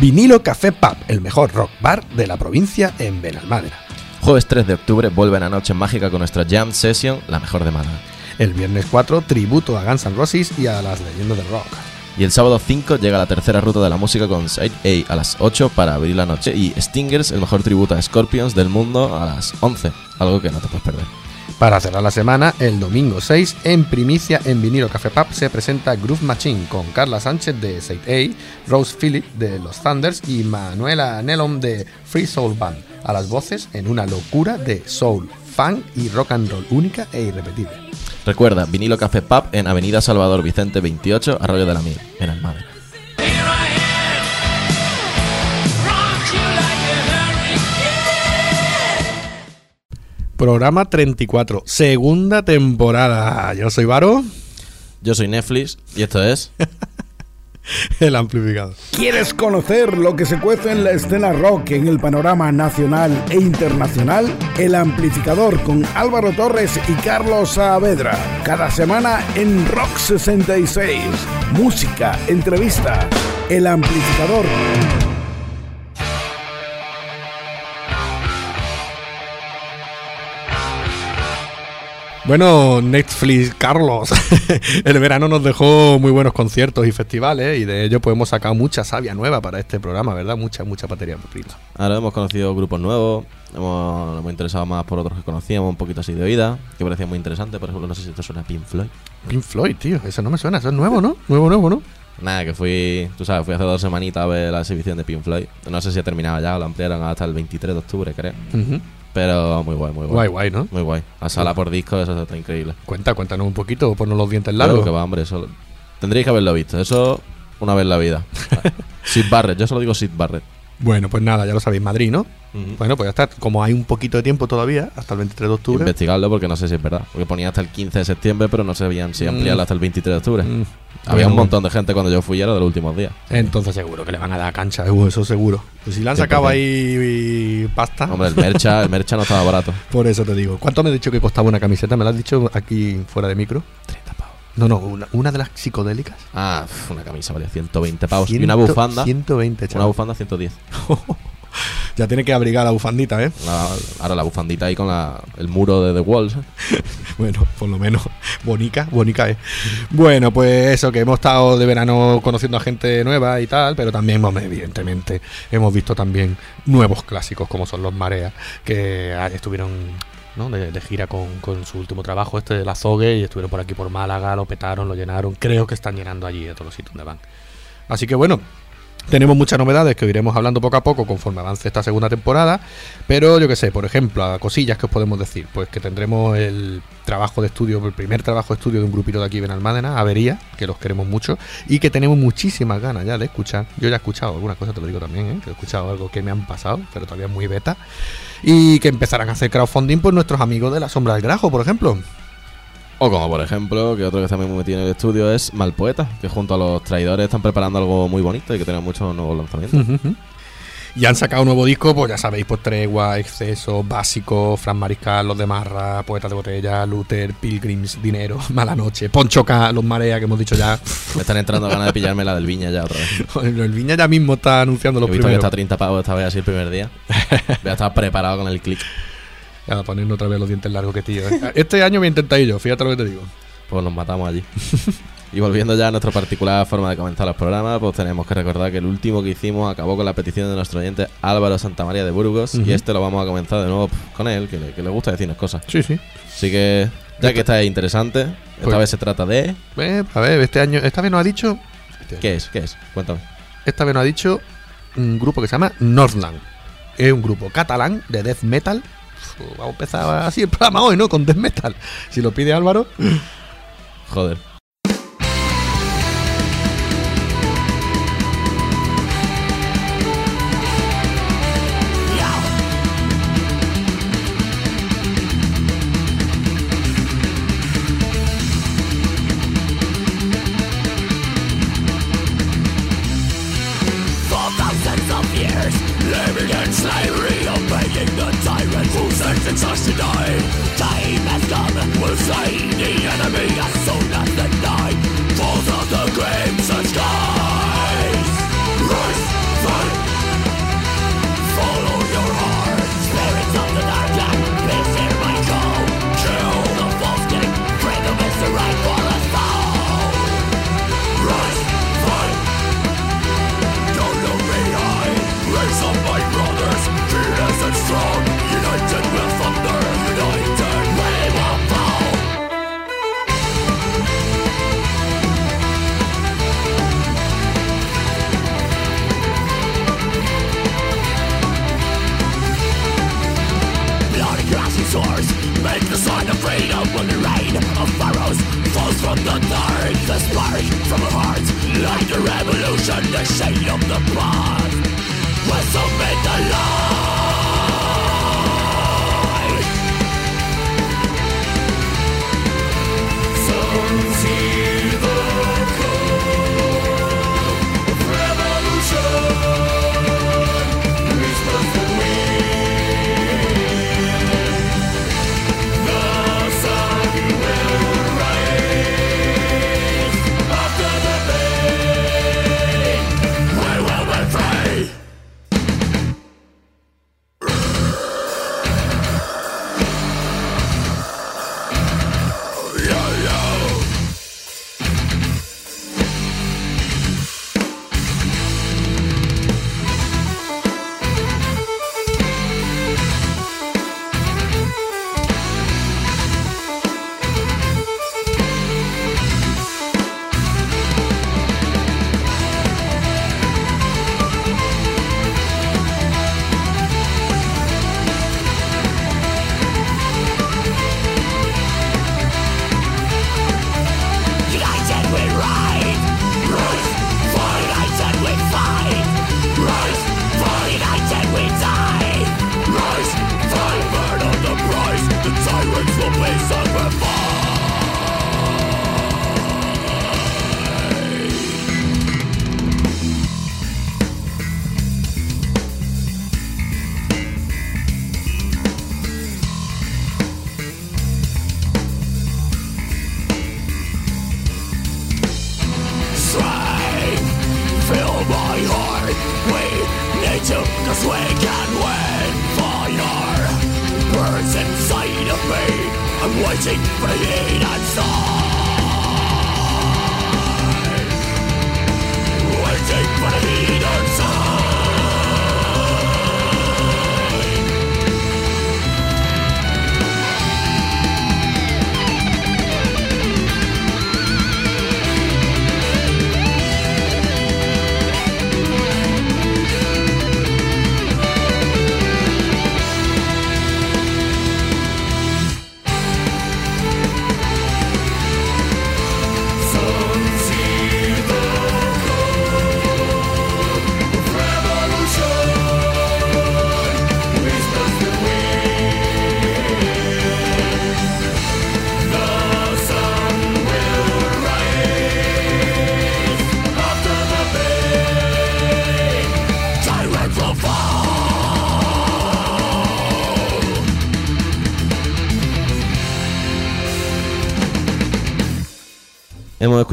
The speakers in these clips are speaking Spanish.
Vinilo Café Pub, el mejor rock bar de la provincia en Benalmádena. Jueves 3 de octubre vuelve a Noche Mágica con nuestra Jam Session, la mejor de Málaga. El viernes 4, tributo a Guns N' Roses y a las leyendas del rock. Y el sábado 5 llega la tercera ruta de la música con Side A a las 8 para abrir la noche y Stingers, el mejor tributo a Scorpions del mundo, a las 11, algo que no te puedes perder. Para cerrar la semana, el domingo 6, en primicia en Vinilo Café Pub se presenta Groove Machine con Carla Sánchez de Side A, Rose Phillip de Los Thunders y Manuela Nelom de Free Soul Band, a las voces en una locura de soul, funk y rock and roll única e irrepetible. Recuerda, Vinilo Café Pub en Avenida Salvador Vicente 28, Arroyo de la Mil, en Almagro. Programa 34, segunda temporada. Yo soy Varo, Yo soy Netflix y esto es... el amplificador. ¿Quieres conocer lo que se cuece en la escena rock en el panorama nacional e internacional? El amplificador con Álvaro Torres y Carlos Saavedra. Cada semana en Rock 66. Música, entrevista. El amplificador. Bueno, Netflix, Carlos, el verano nos dejó muy buenos conciertos y festivales y de ello pues hemos sacado mucha savia nueva para este programa, ¿verdad? Mucha, mucha batería prima. Ahora hemos conocido grupos nuevos, hemos, nos hemos interesado más por otros que conocíamos, un poquito así de oída, que parecía muy interesante. Por ejemplo, no sé si esto suena a Pink Floyd. Pink Floyd, tío, eso no me suena, eso es nuevo, ¿no? Nuevo, nuevo, ¿no? Nada, que fui, tú sabes, fui hace dos semanitas a ver la exhibición de Pink Floyd. No sé si ha terminado ya, lo ampliaron hasta el 23 de octubre, creo. Ujú. Pero muy guay, muy guay. Guay, guay, ¿no? Muy guay. A sala por disco, eso está increíble. Cuenta, cuéntanos un poquito, ponnos los dientes Claro largos. que va, hombre, eso. Tendríais que haberlo visto. Eso una vez en la vida. Sid Barrett, yo solo digo Sid Barrett. Bueno, pues nada, ya lo sabéis, Madrid, ¿no? Bueno, pues ya está. Como hay un poquito de tiempo todavía, hasta el 23 de octubre. Investigarlo porque no sé si es verdad. Porque ponía hasta el 15 de septiembre, pero no sabían si ampliarlo Mm. hasta el 23 de octubre. Mm. Había Bueno, un montón de gente cuando yo fui, era de los últimos días. Entonces seguro que le van a dar cancha, eso seguro. Pues si le han sacado 100%. ahí pasta, Hombre, el mercha, el mercha no estaba barato. por eso te digo. ¿Cuánto me has dicho que costaba una camiseta? ¿Me lo has dicho aquí fuera de micro? 30 pavos. No, no, una, una de las psicodélicas. Ah, una camisa valía 120 pavos. y una bufanda. 120, Una chaval. bufanda 110. Ya tiene que abrigar la bufandita, ¿eh? La- ahora la bufandita ahí con la, el muro de The Walls. Bueno, por lo menos bonica, bonica es. Bueno, pues eso, que hemos estado de verano conociendo a gente nueva y tal, pero también, hombre, evidentemente, hemos visto también nuevos clásicos como son los Marea, que ah, estuvieron de, de gira con, su último trabajo, este de la Zogue, y estuvieron por aquí por Málaga, lo petaron, lo llenaron. Creo que están llenando allí a todos los sitios donde van. Así que bueno, tenemos muchas novedades que iremos hablando poco a poco conforme avance esta segunda temporada. Pero yo que sé, por ejemplo, a cosillas que os podemos decir, pues que tendremos el trabajo de estudio, el primer trabajo de estudio de un grupito de aquí en Almádena, Avería, que los queremos mucho y que tenemos muchísimas ganas ya de escuchar. Yo ya he escuchado algunas cosas, te lo digo también, ¿eh? que he escuchado algo que me han pasado, pero todavía muy beta. Y que empezarán a hacer crowdfunding por nuestros amigos de la Sombra del Grajo, por ejemplo. O como por ejemplo, que otro que está muy metido en el estudio es Malpoeta, que junto a los traidores están preparando algo muy bonito y que tenemos muchos nuevos lanzamientos. Y han sacado un nuevo disco, pues ya sabéis, pues Tregua, Exceso, Básico, Fran Mariscal, Los de Marra, Poetas de Botella, Luther, Pilgrims, Dinero, Mala Noche, Poncho K, Los Marea, que hemos dicho ya. Me están entrando ganas de pillarme la del Viña ya otra vez. El Viña ya mismo está anunciando los He visto que primeros. está a 30 pavos esta vez así el primer día. Voy a estar preparado con el click. Ya, poniendo otra vez los dientes largos que tío. ¿eh? Este año voy a intentar ir yo, fíjate lo que te digo. Pues nos matamos allí. Y volviendo ya a nuestra particular forma de comenzar los programas, pues tenemos que recordar que el último que hicimos acabó con la petición de nuestro oyente Álvaro Santamaría de Burgos y este lo vamos a comenzar de nuevo con él, que le, que le gusta decirnos cosas. Sí, sí. Así que, ya que está interesante, esta Pues- vez se trata de... Eh, a ver, este año, esta vez nos ha dicho. ¿Qué es? ¿Qué es? Cuéntame. Esta vez nos ha dicho un grupo que se llama Northland. Es un grupo catalán de death metal. Uf, Vamos a empezar así el programa hoy, ¿no? Con death metal. Si lo pide Álvaro. Joder.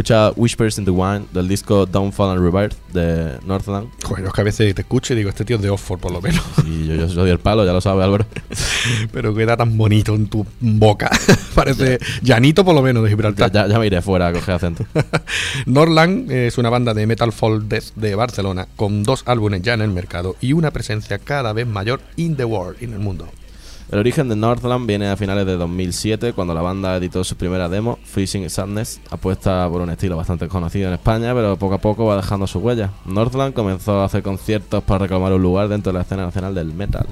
Hemos escuchado Whispers in the Wind del disco Downfall and Rebirth de Northland. Yo es que a veces te escucho y digo, este tío es de Oxford por lo menos. Y yo, yo soy el palo, ya lo sabe Álvaro. Pero queda tan bonito en tu boca. Parece llanito por lo menos de Ya, Gibraltar. ya- ya me iré fuera a coger acento. Norland es una banda de metal folk death de Barcelona con dos álbumes ya en el mercado y una presencia cada vez mayor in the world, en el mundo. El origen de Northland viene a finales de 2007, cuando la banda editó su primera demo, Freezing Sadness, apuesta por un estilo bastante conocido en España, pero poco a poco va dejando su huella. Northland comenzó a hacer conciertos para reclamar un lugar dentro de la escena nacional del metal.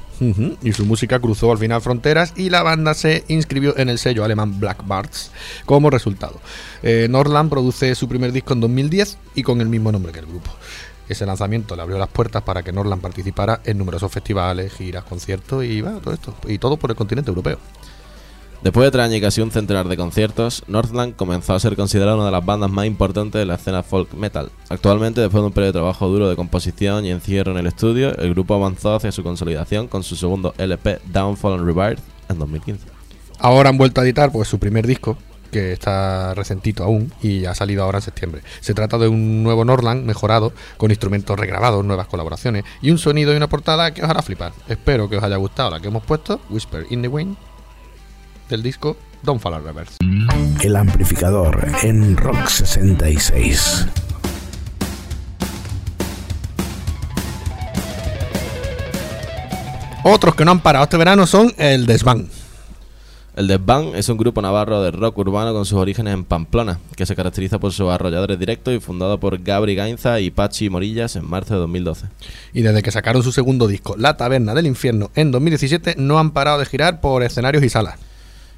Y su música cruzó al final fronteras y la banda se inscribió en el sello alemán Black Bards como resultado. Eh, Norland produce su primer disco en 2010 y con el mismo nombre que el grupo. Ese lanzamiento le abrió las puertas para que Norland participara en numerosos festivales, giras, conciertos y todo esto. Y todo por el continente europeo. Después de tres años y casi un centenar de conciertos, Northland comenzó a ser considerada una de las bandas más importantes de la escena folk metal. Actualmente, después de un periodo de trabajo duro de composición y encierro en el estudio, el grupo avanzó hacia su consolidación con su segundo LP Downfall and Rebirth en 2015. Ahora han vuelto a editar pues, su primer disco, que está recentito aún y ha salido ahora en septiembre. Se trata de un nuevo Norland mejorado, con instrumentos regrabados, nuevas colaboraciones y un sonido y una portada que os hará flipar. Espero que os haya gustado la que hemos puesto, Whisper in the Wind, del disco Don't Fall and Reverse. El amplificador en Rock 66. Otros que no han parado este verano son el Desván. El Desván es un grupo navarro de rock urbano con sus orígenes en Pamplona, que se caracteriza por sus arrolladores directos y fundado por Gabri Gainza y Pachi Morillas en marzo de 2012. Y desde que sacaron su segundo disco, La Taberna del Infierno, en 2017, no han parado de girar por escenarios y salas.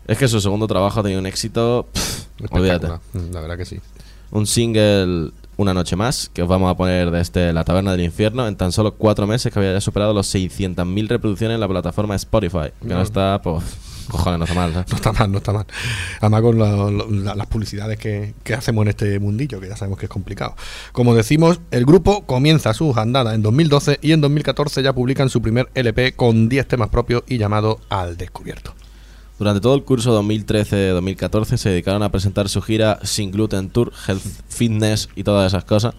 Es que su segundo trabajo ha tenido un éxito pff, Espectacular, La verdad que sí. Un single una noche más, que os vamos a poner desde La Taberna del Infierno en tan solo cuatro meses que había ya superado los 600.000 reproducciones en la plataforma Spotify. Que no, No. está, pues, cojones, no está mal. ¿sabes? No está mal, no está mal. Además con lo- lo- la- las publicidades que, que hacemos en este mundillo, que ya sabemos que es complicado. Como decimos, el grupo comienza sus andadas en 2012 y en 2014 ya publican su primer LP con 10 temas propios y llamado Al Descubierto. Durante todo el curso 2013-2014 se dedicaron a presentar su gira Sin Gluten Tour, Health Fitness y todas esas cosas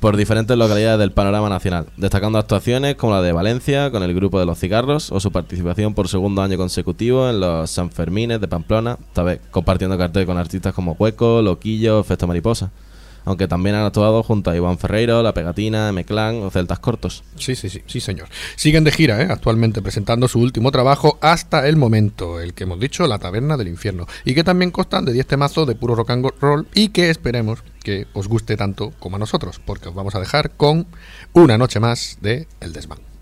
por diferentes localidades del panorama nacional, destacando actuaciones como la de Valencia con el grupo de los cigarros o su participación por segundo año consecutivo en los Sanfermines de Pamplona, esta vez compartiendo cartel con artistas como Hueco, Loquillo, Efecto Mariposa, aunque también han actuado junto a Iván Ferreiro, La Pegatina, M-Clan o Celtas Cortos. Sí, sí, sí, sí, señor. Siguen de gira, ¿eh? actualmente presentando su último trabajo hasta el momento, el que hemos dicho, La Taberna del Infierno, y que también constan de 10 temazos de puro rock and roll y que esperemos que os guste tanto como a nosotros, porque os vamos a dejar con una noche más de El Desván.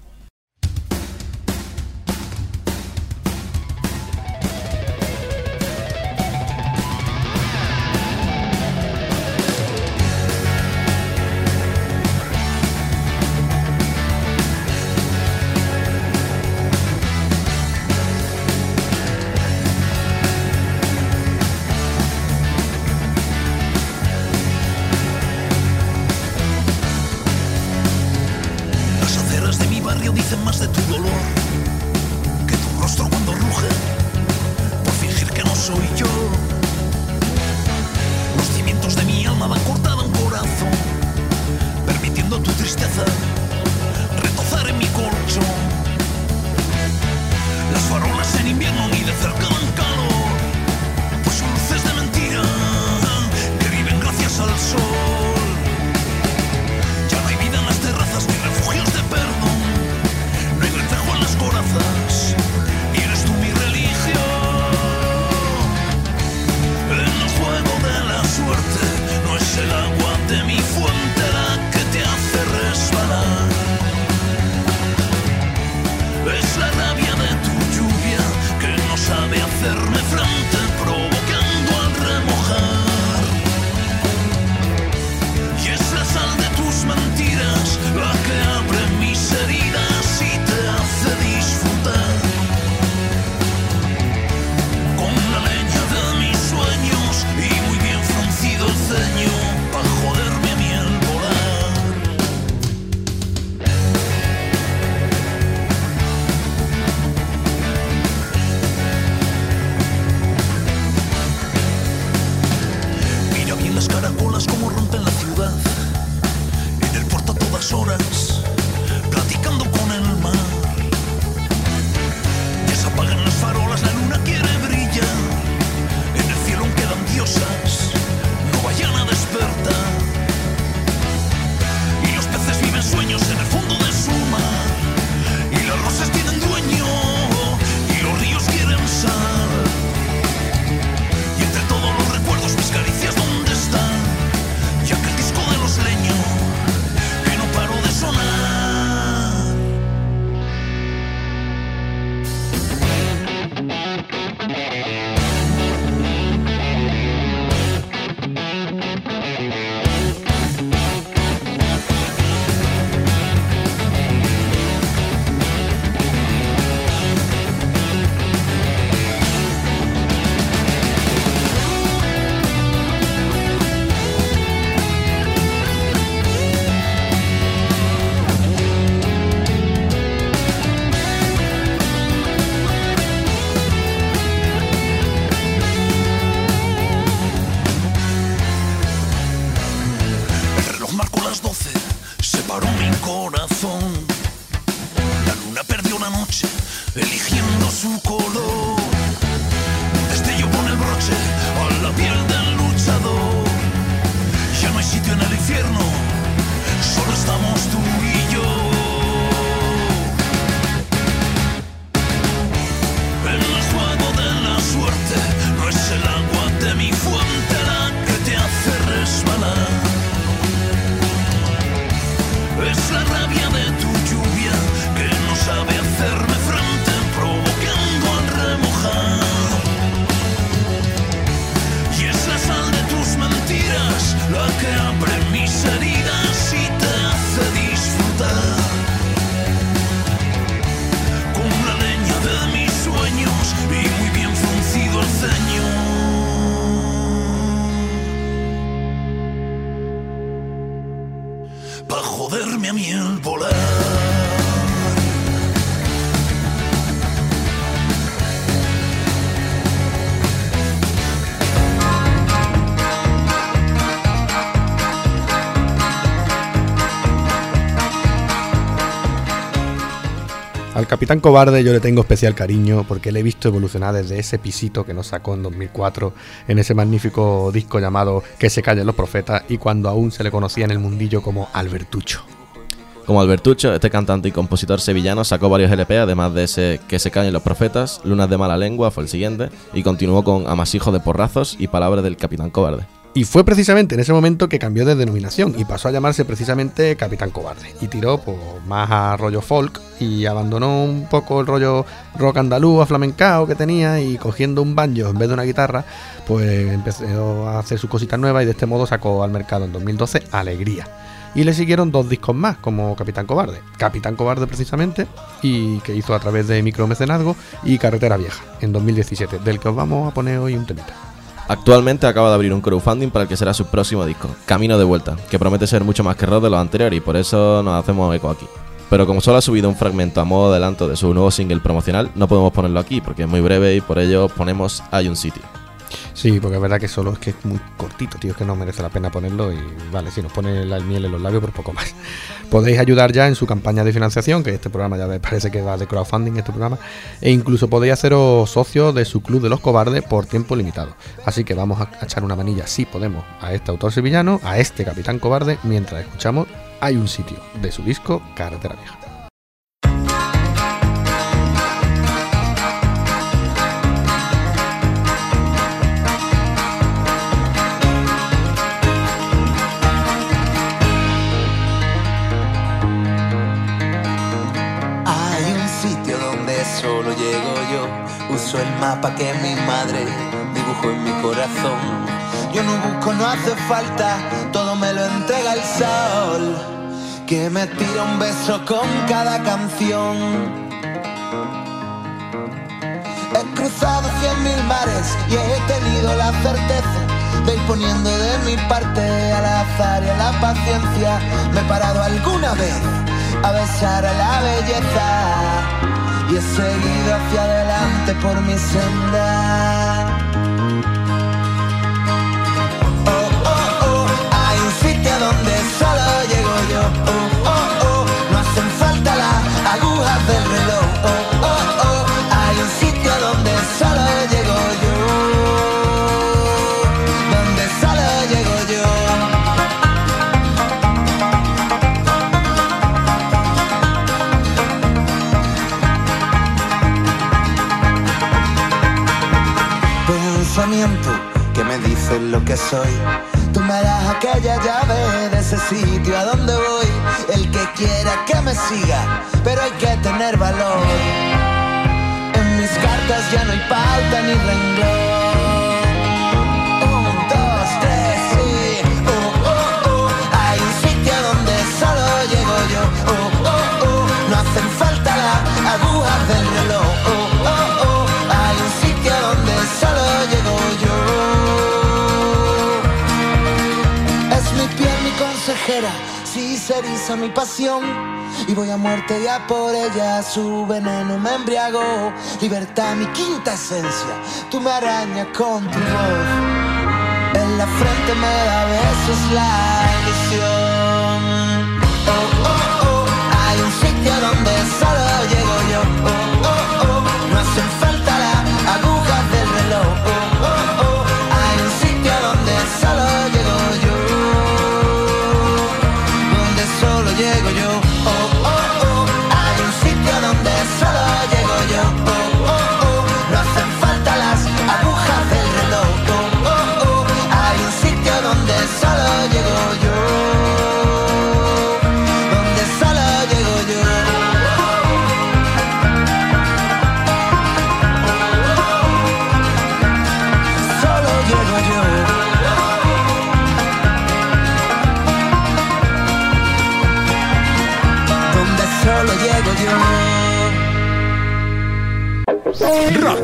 Capitán Cobarde yo le tengo especial cariño porque le he visto evolucionar desde ese pisito que nos sacó en 2004 en ese magnífico disco llamado Que se callen los profetas y cuando aún se le conocía en el mundillo como Albertucho. Como Albertucho, este cantante y compositor sevillano sacó varios LP, además de ese Que se callen los profetas, Lunas de mala lengua fue el siguiente, y continuó con Amasijo de porrazos y Palabras del Capitán Cobarde. Y fue precisamente en ese momento que cambió de denominación y pasó a llamarse precisamente Capitán Cobarde. Y tiró pues, más a rollo folk y abandonó un poco el rollo rock andaluz, aflamencao que tenía y cogiendo un banjo en vez de una guitarra, pues empezó a hacer sus cositas nuevas y de este modo sacó al mercado en 2012 Alegría. Y le siguieron dos discos más como Capitán Cobarde. Capitán Cobarde precisamente y que hizo a través de Micromecenazgo y Carretera Vieja en 2017, del que os vamos a poner hoy un temita. Actualmente acaba de abrir un crowdfunding para el que será su próximo disco, Camino de Vuelta, que promete ser mucho más que rock de los anteriores y por eso nos hacemos eco aquí. Pero como solo ha subido un fragmento a modo de adelanto de su nuevo single promocional, no podemos ponerlo aquí porque es muy breve y por ello ponemos un sitio. Sí, porque es verdad que solo es que es muy cortito, tío, es que no merece la pena ponerlo y vale, si nos pone la miel en los labios, por poco más. Podéis ayudar ya en su campaña de financiación, que este programa ya me parece que va de crowdfunding, este programa, e incluso podéis haceros socios de su club de los cobardes por tiempo limitado. Así que vamos a echar una manilla, si podemos, a este autor sevillano, a este capitán cobarde, mientras escuchamos Hay un sitio de su disco Carretera Vieja. Mapa que mi madre dibujó en mi corazón. Yo no busco, no hace falta, todo me lo entrega el sol. Que me tira un beso con cada canción. He cruzado cien mil mares y he tenido la certeza de ir poniendo de mi parte al azar y a la paciencia. Me he parado alguna vez a besar a la belleza y he seguido hacia adelante por mi senda. Oh, oh, oh, hay un sitio donde solo llego yo. Aquella llave de ese sitio a donde voy. El que quiera que me siga, pero hay que tener valor. En mis cartas ya no hay pauta ni renglón. Un, dos, tres, sí. Oh, oh, oh. Hay un sitio donde solo llego yo. Oh, oh, oh. No hacen falta las agujas del reloj. Si se eriza mi pasión. Y voy a muerte ya por ella, su veneno me embriagó. Libertad, mi quinta esencia, tú me arañas con tu voz. En la frente me da besos la ilusión. Oh, oh, oh, hay un sitio donde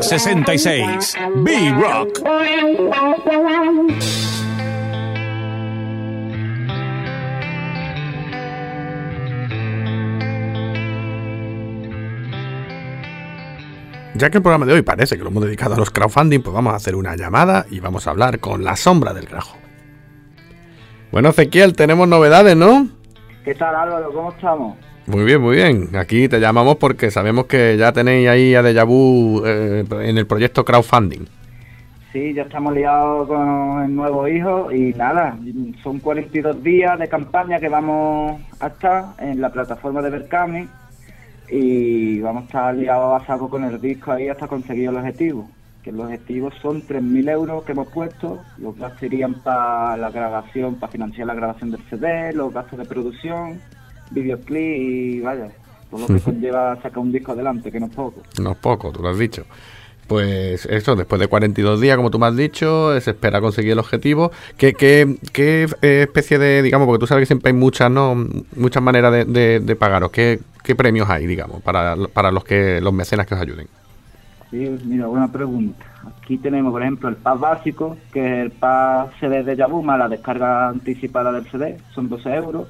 66. B-Rock. Ya que el programa de hoy parece que lo hemos dedicado a los crowdfunding, pues vamos a hacer una llamada y vamos a hablar con la sombra del grajo. Bueno, Ezequiel, tenemos novedades, ¿no? ¿Qué tal Álvaro? ¿Cómo estamos? Muy bien, muy bien. Aquí te llamamos porque sabemos que ya tenéis ahí a Deja Vu eh, en el proyecto crowdfunding. Sí, ya estamos liados con el nuevo hijo y nada, son 42 días de campaña que vamos a estar en la plataforma de Berkami y vamos a estar liados a saco con el disco ahí hasta conseguir el objetivo. Que los objetivos son 3.000 euros que hemos puesto, los gastos serían para la grabación, para financiar la grabación del CD, los gastos de producción, videoclip y vaya, todo lo que conlleva sacar un disco adelante, que no es poco. No es poco, tú lo has dicho. Pues eso, después de 42 días, como tú me has dicho, se espera conseguir el objetivo. ¿Qué, qué, qué eh, especie de, digamos, porque tú sabes que siempre hay muchas, ¿no? Muchas maneras de, de- de pagaros. ¿Qué, ¿Qué premios hay, digamos, para, para los que los mecenas que os ayuden? Sí, mira, buena pregunta. Aquí tenemos, por ejemplo, el pack básico, que es el pack CD de Yabuma, la descarga anticipada del CD, son 12 euros.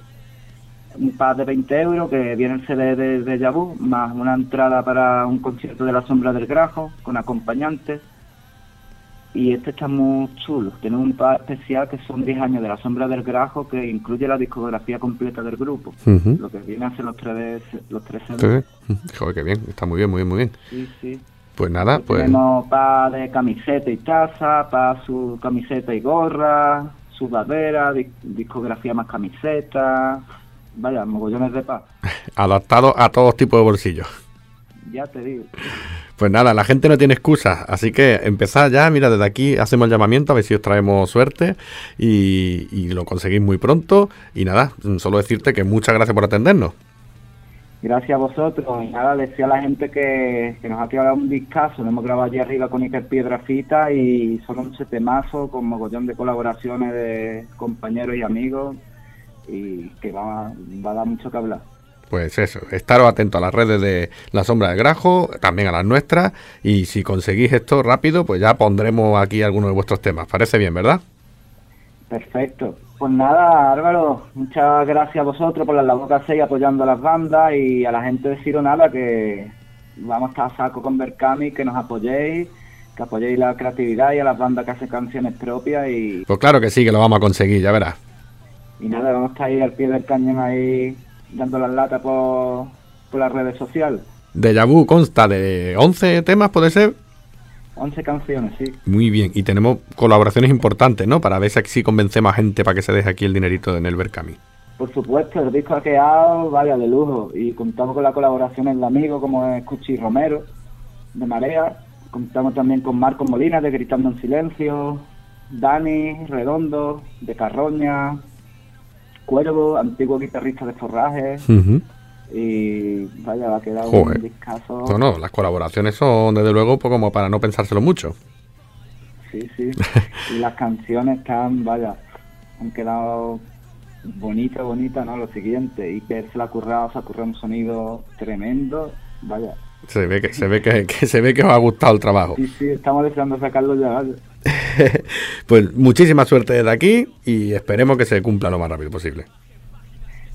Un pack de 20 euros, que viene el CD de, de Yabu, más una entrada para un concierto de la Sombra del Grajo, con acompañantes. Y este está muy chulo. Tenemos un pack especial que son 10 años de la Sombra del Grajo, que incluye la discografía completa del grupo. Lo que viene a ser los tres, los tres CDs. Joder, qué bien, está muy bien, muy bien, muy bien. Sí, sí. Pues nada, pues Tenemos pa de camiseta y taza, pa su camiseta y gorra, sudadera, di- discografía más camiseta, vaya, mogollones de pa. adaptado a todos tipos de bolsillos. Ya te digo. Pues nada, la gente no tiene excusas, así que empezad ya, mira, desde aquí hacemos el llamamiento a ver si os traemos suerte y, y lo conseguís muy pronto. Y nada, solo decirte que muchas gracias por atendernos. Gracias a vosotros. Y nada, decía a la gente que, que nos ha quedado un discazo. Lo hemos grabado allí arriba con Iker Piedrafita y son 11 temazos con mogollón de colaboraciones de compañeros y amigos y que va, va a dar mucho que hablar. Pues eso, estaros atentos a las redes de La Sombra del Grajo, también a las nuestras, y si conseguís esto rápido, pues ya pondremos aquí algunos de vuestros temas. Parece bien, ¿verdad? Perfecto. Pues nada, Álvaro, muchas gracias a vosotros por la labor que hacéis apoyando a las bandas y a la gente de Ciro Nada que vamos a estar a saco con Berkami, que nos apoyéis, que apoyéis la creatividad y a las bandas que hacen canciones propias y, Pues claro que sí, que lo vamos a conseguir, ya verás. Y nada, vamos a estar ahí al pie del cañón ahí dando las latas por, por las redes sociales. Deja Vu consta de 11 temas, ¿puede ser? 11 canciones, sí. Muy bien, y tenemos colaboraciones importantes, ¿no? Para ver si así convencemos a gente para que se deje aquí el dinerito en el Berkami. Por supuesto, el disco ha quedado, vaya, de lujo. Y contamos con la colaboración de amigos como es Cuchi Romero, de Marea. Contamos también con Marco Molina, de Gritando en Silencio. Dani Redondo, de Carroña. Cuervo, antiguo guitarrista de Forraje. Y vaya, va a quedar Joder. un discazo. No, no, las colaboraciones son desde luego pues, como para no pensárselo mucho. Sí, sí. y las canciones están, vaya, han quedado bonitas, bonitas, ¿no? Lo siguiente. Y que se la ha currado, se ha currado un sonido tremendo. Vaya. Se ve que se ve que, que se ve que os ha gustado el trabajo. Sí, sí, estamos deseando sacarlo ya. Pues muchísima suerte desde aquí y esperemos que se cumpla lo más rápido posible.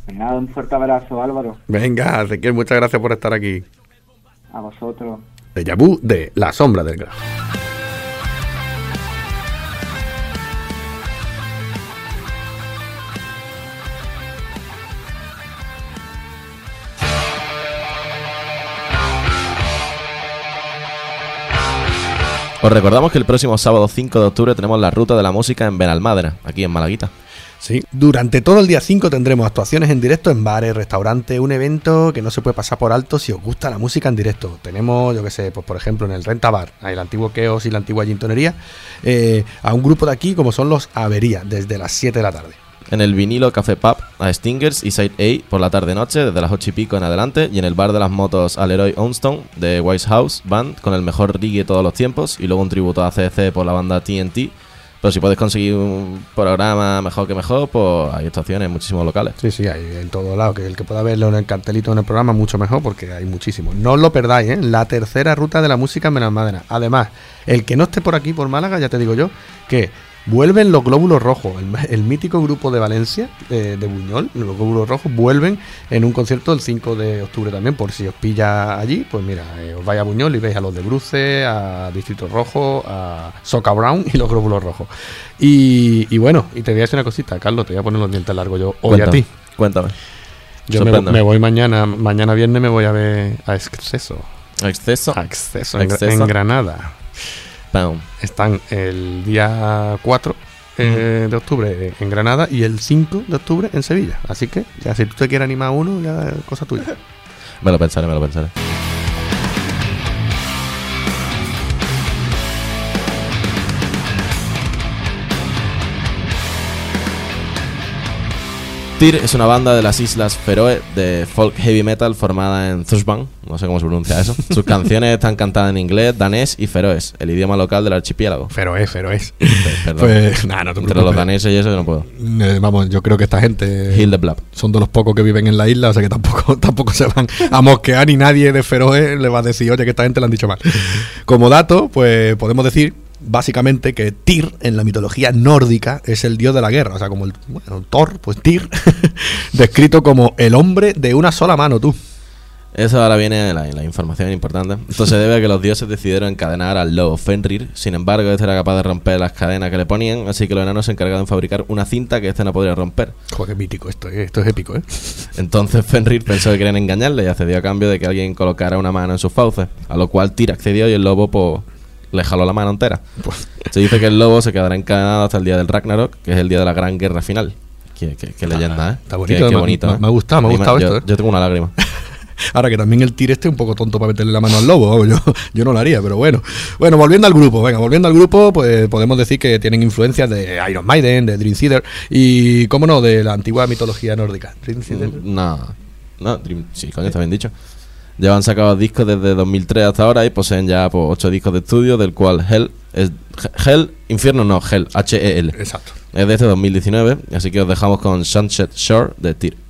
Pues nada, un fuerte abrazo, Álvaro. Venga, Ezequiel, muchas gracias por estar aquí. A vosotros. De Yabu de La Sombra del Grajo. Os recordamos que el próximo sábado 5 de octubre tenemos la ruta de la música en Benalmádena, aquí en Malaguita. Sí, durante todo el día 5 tendremos actuaciones en directo en bares, restaurantes, un evento que no se puede pasar por alto si os gusta la música en directo. Tenemos, yo que sé, pues por ejemplo en el Renta Bar, el antiguo Keos y la antigua Gintonería, eh, a un grupo de aquí como son los Avería, desde las 7 de la tarde. En el vinilo Café Pub a Stingers y Side A por la tarde-noche, desde las 8 y pico en adelante. Y en el bar de las motos al Leroy Onstone de Wise House Band con el mejor reggae de todos los tiempos. Y luego un tributo a CC por la banda TNT. Pero si puedes conseguir un programa mejor que mejor, pues hay estaciones muchísimos locales. Sí, sí, hay en todo lado. Que el que pueda verlo en el cartelito en el programa, mucho mejor, porque hay muchísimos. No os lo perdáis, ¿eh? La tercera ruta de la música en Benalmádena. Además, el que no esté por aquí, por Málaga, ya te digo yo, que vuelven los glóbulos rojos. El, el mítico grupo de Valencia, de, de Buñol, los glóbulos rojos, vuelven en un concierto el 5 de octubre también. Por si os pilla allí, pues mira, eh, os vais a Buñol y veis a los de Bruce, a Distrito Rojo, a Soca Brown y los glóbulos rojos. Y, y bueno, y te voy a decir una cosita, Carlos, te voy a poner los dientes largos yo hoy a ti. Cuéntame. Yo me, voy mañana, mañana viernes me voy a ver a Exceso. Exceso. A Exceso, en, Exceso. en Granada. Pam. Están el día 4 eh, de octubre en Granada y el 5 de octubre en Sevilla. Así que, ya si tú te quieres animar a uno, ya es cosa tuya. Me lo pensaré, me lo pensaré. Tyr es una banda de las Islas Feroe de folk heavy metal formada en Thursban, no sé cómo se pronuncia eso. Sus canciones están cantadas en inglés, danés y feroes, el idioma local del archipiélago. Pero es. Perdón. Pues, nada, no te Entre los daneses y eso yo no puedo. Eh, vamos, yo creo que esta gente Hill the Blab. son de los pocos que viven en la isla, o sea que tampoco, tampoco se van a mosquear ni nadie de Feroe le va a decir, oye, que esta gente le han dicho mal. Como dato, pues podemos decir básicamente que Tyr en la mitología nórdica es el dios de la guerra, o sea, como el bueno, Thor, pues Tyr, descrito como el hombre de una sola mano, tú. Eso ahora viene la, la información importante. Esto se debe a que los dioses decidieron encadenar al lobo Fenrir. Sin embargo, este era capaz de romper las cadenas que le ponían, así que los enanos se encargaron de fabricar una cinta que este no podría romper. Joder, qué mítico esto, eh, esto es épico, ¿eh? Entonces Fenrir pensó que querían engañarle y accedió a cambio de que alguien colocara una mano en sus fauces, a lo cual Tyr accedió y el lobo pues, le jaló la mano entera. Pues, Se dice que el lobo se quedará encadenado hasta el día del Ragnarok, que es el día de la gran guerra final. Qué, qué- qué leyenda, ¿eh? está bonito, qué bonito, me- ¿eh? me ha gustado, me ha gustado yo- esto, ¿eh? Yo tengo una lágrima. Ahora que también el Tyr este es un poco tonto para meterle la mano al lobo, yo, yo no lo haría, pero bueno. Bueno, volviendo al grupo, venga, volviendo al grupo, pues podemos decir que tienen influencias de Iron Maiden, de Dream Theater y, cómo no, de la antigua mitología nórdica. Dream Theater. No, no, Dream- sí, coño, está bien dicho. Llevan sacado discos desde 2003 hasta ahora y poseen ya pues, 8 discos de estudio, del cual Hell es Hell, Infierno no, Hell, H-E-L. Exacto. Es de este 2019, así que os dejamos con Sunset Shore de Tyr.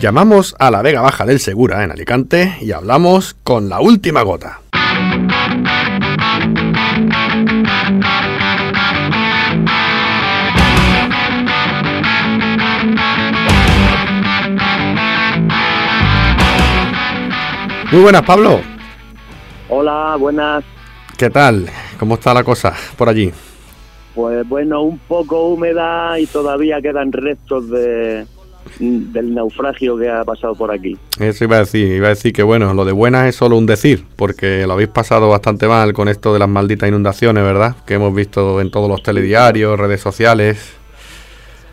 Llamamos a la Vega Baja del Segura en Alicante y hablamos con la última gota. Muy buenas, Pablo. Hola, buenas. ¿Qué tal? ¿Cómo está la cosa por allí? Pues bueno, un poco húmeda y todavía quedan restos de, del naufragio que ha pasado por aquí. Eso iba a decir, iba a decir que bueno, lo de buenas es solo un decir, porque lo habéis pasado bastante mal con esto de las malditas inundaciones, ¿verdad? Que hemos visto en todos los telediarios, redes sociales.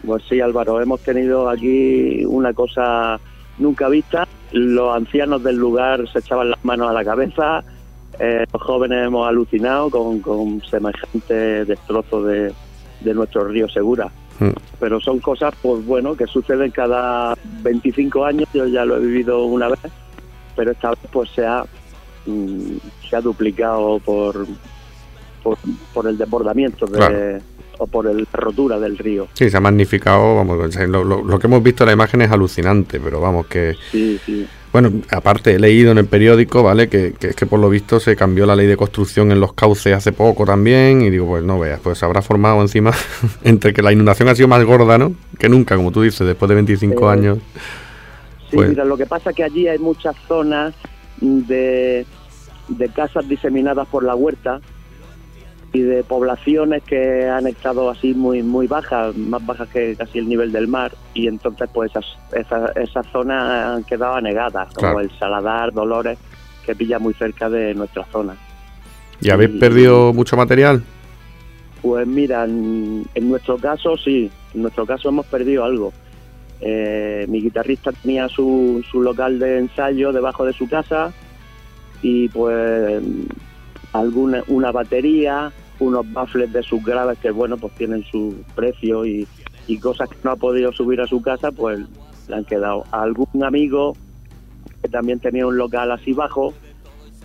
Pues sí, Álvaro, hemos tenido aquí una cosa nunca vista. Los ancianos del lugar se echaban las manos a la cabeza, eh, los jóvenes hemos alucinado con, con semejante destrozo de, de nuestro río Segura. Mm. Pero son cosas, pues bueno, que suceden cada 25 años. Yo ya lo he vivido una vez, pero esta vez pues se ha, mm, se ha duplicado por, por, por el desbordamiento de, Claro. o por el- la rotura del río. Sí, se ha magnificado, vamos, lo, lo- lo que hemos visto en la imagen es alucinante, pero vamos, que... Sí, sí. Bueno, aparte he leído en el periódico, ¿vale? Que, que es que por lo visto se cambió la ley de construcción en los cauces hace poco también y digo, pues no veas, pues se habrá formado encima entre que la inundación ha sido más gorda, ¿no? Que nunca, como tú dices, después de 25 Eh, años. Sí, Pues- mira, lo que pasa es que allí hay muchas zonas de, de casas diseminadas por la huerta y de poblaciones que han estado así muy muy bajas, más bajas que casi el nivel del mar, y entonces pues esas, esas, esas zonas han quedado anegadas, como el Saladar, Dolores, que pilla muy cerca de nuestra zona. ¿Y habéis y- perdido mucho material? Pues mira, en, en nuestro caso sí, en nuestro caso hemos perdido algo. Eh, mi guitarrista tenía su, su local de ensayo debajo de su casa y pues alguna una batería, unos baffles de sus graves que bueno pues tienen su precio y, y cosas que no ha podido subir a su casa pues le han quedado. A algún amigo que también tenía un local así bajo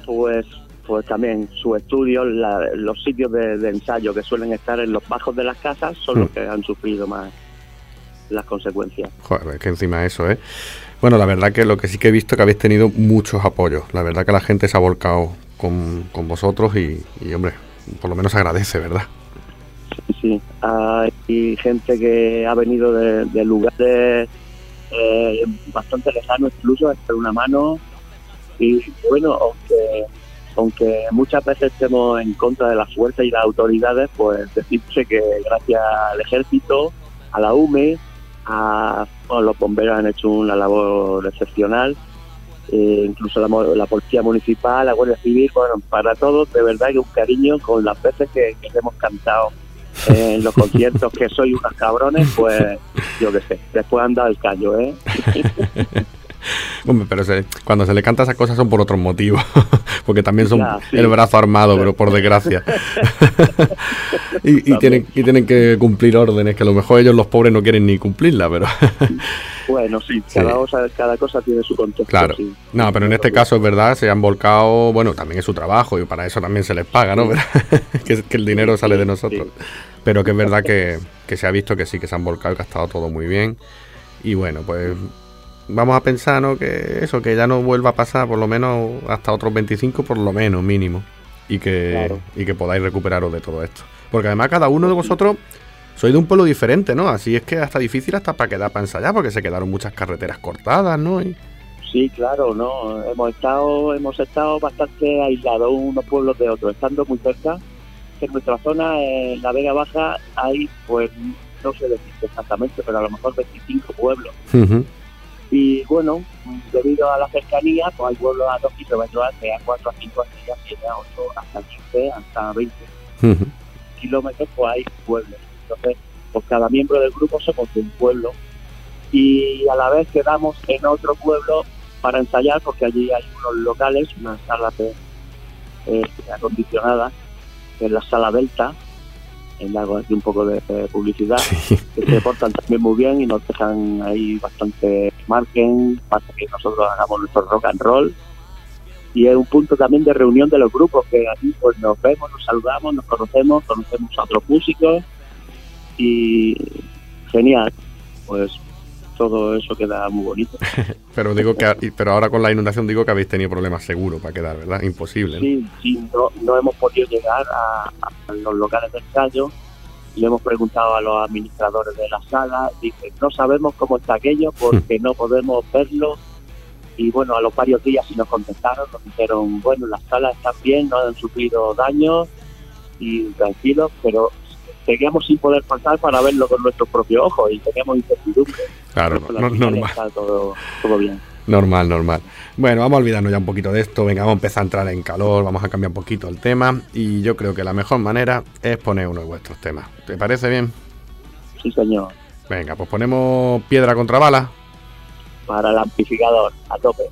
pues pues también sus estudios, la- los sitios de, de ensayo que suelen estar en los bajos de las casas son los Mm. que han sufrido más las consecuencias. Joder, es que encima eso, ¿eh? Bueno, la verdad que lo que sí que he visto es que habéis tenido muchos apoyos. La verdad que la gente se ha volcado con, con vosotros y, hombre, por lo menos agradece, ¿verdad? Sí, hay gente que ha venido de, lugares eh, bastante lejanos incluso a echar una mano. Y bueno, aunque aunque muchas veces estemos en contra de las fuerzas y las autoridades, pues decirse que gracias al ejército, a la UME, a los bomberos han hecho una labor excepcional, eh, incluso la, la policía municipal, la Guardia Civil, bueno, para todos de verdad que un cariño con las veces que, que hemos cantado en los conciertos que soy unos cabrones, pues yo qué sé, después han dado el callo, ¿eh? Hombre, pero se- cuando se le canta esas cosas son por otros motivos. Porque también son sí. el brazo armado, pero por desgracia. y, y tienen, y tienen que cumplir órdenes que a lo mejor ellos, los pobres, no quieren ni cumplirla, pero. Bueno, sí, Sí. Cada, cosa, cada cosa tiene su contexto. Claro. sí. No, pero en este caso es verdad, se han volcado, bueno, también es su trabajo y para eso también se les paga, ¿no? que, que el dinero sale de nosotros. Pero que es verdad que, que se ha visto que sí, que se han volcado y que ha estado todo muy bien. Y bueno, pues vamos a pensar, ¿no? Que eso, que ya no vuelva a pasar por lo menos hasta otros 25, por lo menos, mínimo. Y que, Claro. y que podáis recuperaros de todo esto. Porque además cada uno de vosotros sois de un pueblo diferente, ¿no? Así es que hasta difícil hasta para quedar para ensayar, porque se quedaron muchas carreteras cortadas, ¿no? Y- Sí, claro, no. Hemos estado, hemos estado bastante aislados unos pueblos de otros, estando muy cerca. En nuestra zona, en la Vega Baja, hay, pues, no sé decirte exactamente, pero a lo mejor 25 pueblos. Ujú. Y bueno, debido a la cercanía, pues hay pueblos a 2 kilómetros, de a 4 a 5 a 6 a 7 a 8, hasta 15, hasta 20 Ujú. kilómetros, pues hay pueblos. Entonces, pues cada miembro del grupo somos de un pueblo y a la vez quedamos en otro pueblo para ensayar, porque allí hay unos locales, unas salas de, eh, acondicionadas, que es la sala Delta, en hago aquí un poco de, publicidad, que se portan también muy bien y nos dejan ahí bastante margen para que nosotros hagamos nuestro rock and roll. Y es un punto también de reunión de los grupos, que aquí pues nos vemos, nos saludamos, nos conocemos, conocemos a otros músicos y genial. Pues todo eso queda muy bonito. Pero digo que pero ahora con la inundación digo que habéis tenido problemas seguros para quedar, ¿verdad? Imposible. ¿no? Sí, sí, no, no hemos podido llegar a, a los locales de ensayo. Le hemos preguntado a los administradores de la sala, dicen, no sabemos cómo está aquello porque no podemos verlo. Y bueno, a los varios días sí nos contestaron, nos dijeron, bueno, las salas están bien, no han sufrido daños y tranquilos, pero seguíamos sin poder pasar para verlo con nuestros propios ojos y teníamos incertidumbre. Claro, no- normal. Está todo, todo bien. Normal, normal. Bueno, vamos a olvidarnos ya un poquito de esto. Venga, vamos a empezar a entrar en calor, vamos a cambiar un poquito el tema. Y yo creo que la mejor manera es poner uno de vuestros temas. ¿Te parece bien? Sí, señor. Venga, pues ponemos piedra contra bala. Para el amplificador, a tope.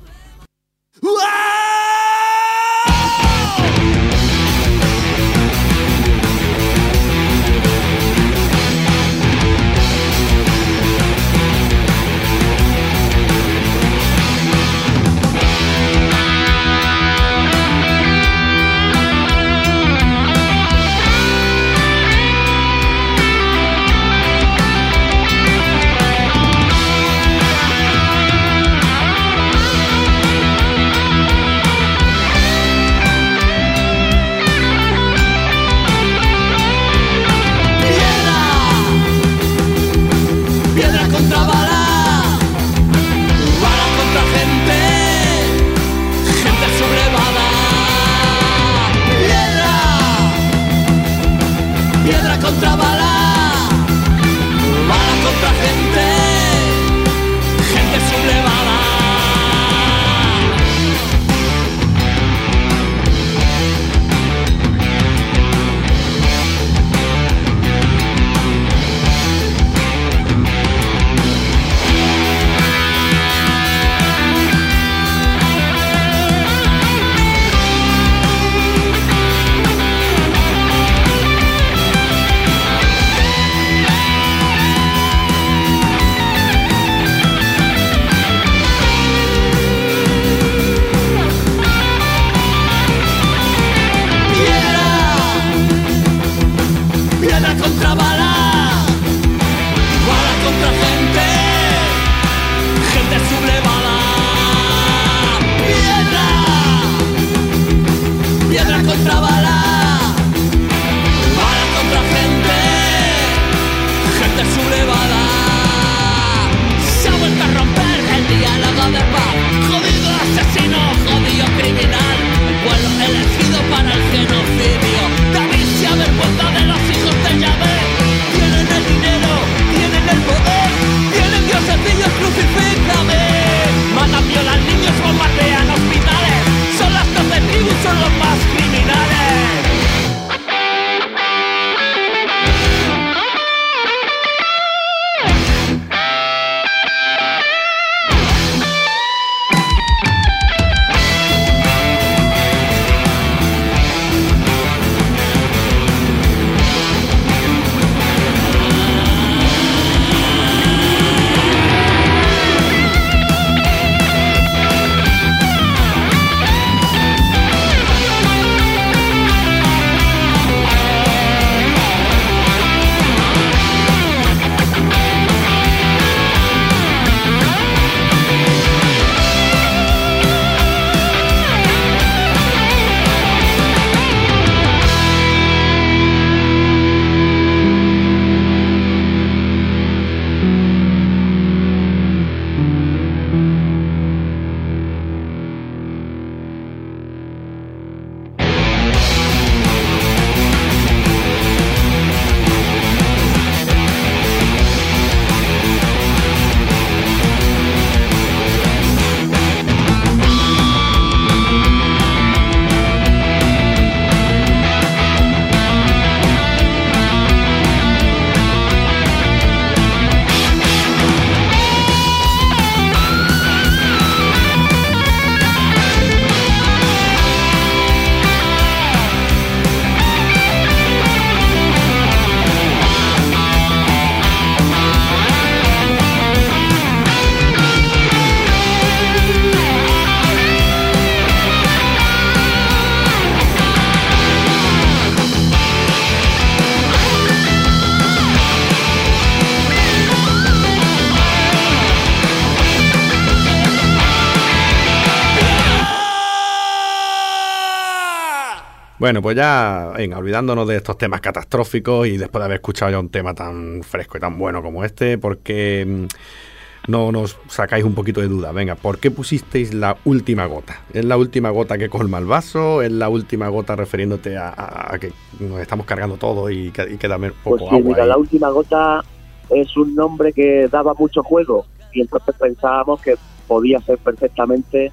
Bueno, pues ya, venga, olvidándonos de estos temas catastróficos y después de haber escuchado ya un tema tan fresco y tan bueno como este, porque mm, no nos sacáis un poquito de duda. Venga, ¿por qué pusisteis la última gota? ¿Es la última gota que colma el vaso? ¿Es la última gota refiriéndote a, a- a que nos estamos cargando todo y, que- y queda poco Pues sí, agua? mira, ahí? la última gota es un nombre que daba mucho juego y entonces pensábamos que podía ser perfectamente